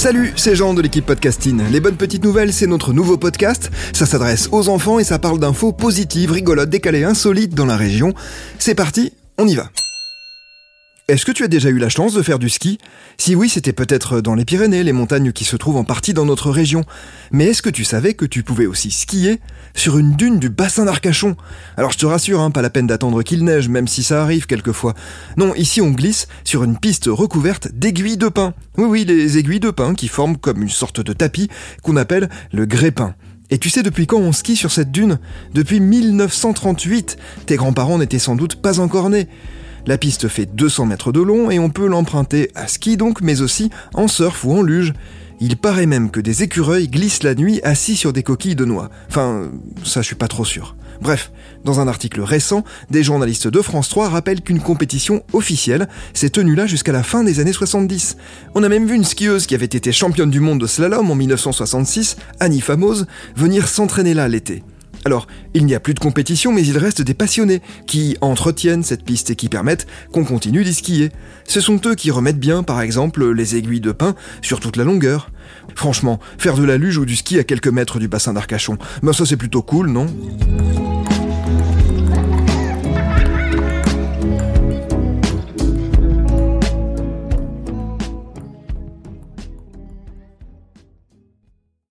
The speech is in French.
Salut, c'est Jean de l'équipe Podcasting. Les bonnes petites nouvelles, c'est notre nouveau podcast. Ça s'adresse aux enfants et ça parle d'infos positives, rigolotes, décalées, insolites dans la région. C'est parti, on y va. Est-ce que tu as déjà eu la chance de faire du ski? Si oui, c'était peut-être dans les Pyrénées, les montagnes qui se trouvent en partie dans notre région. Mais est-ce que tu savais que tu pouvais aussi skier sur une dune du bassin d'Arcachon? Alors je te rassure, hein, pas la peine d'attendre qu'il neige, même si ça arrive quelquefois. Non, ici on glisse sur une piste recouverte d'aiguilles de pin. Oui, oui, les aiguilles de pin qui forment comme une sorte de tapis qu'on appelle le grépin. Et tu sais depuis quand on skie sur cette dune? Depuis 1938. Tes grands-parents n'étaient sans doute pas encore nés. La piste fait 200 mètres de long et on peut l'emprunter à ski donc, mais aussi en surf ou en luge. Il paraît même que des écureuils glissent la nuit assis sur des coquilles de noix. Enfin, ça je suis pas trop sûr. Bref, dans un article récent, des journalistes de France 3 rappellent qu'une compétition officielle s'est tenue là jusqu'à la fin des années 70. On a même vu une skieuse qui avait été championne du monde de slalom en 1966, Annie Famose, venir s'entraîner là l'été. Alors, il n'y a plus de compétition, mais il reste des passionnés qui entretiennent cette piste et qui permettent qu'on continue d'y skier. Ce sont eux qui remettent bien, par exemple, les aiguilles de pin sur toute la longueur. Franchement, faire de la luge ou du ski à quelques mètres du bassin d'Arcachon, ben ça c'est plutôt cool, non?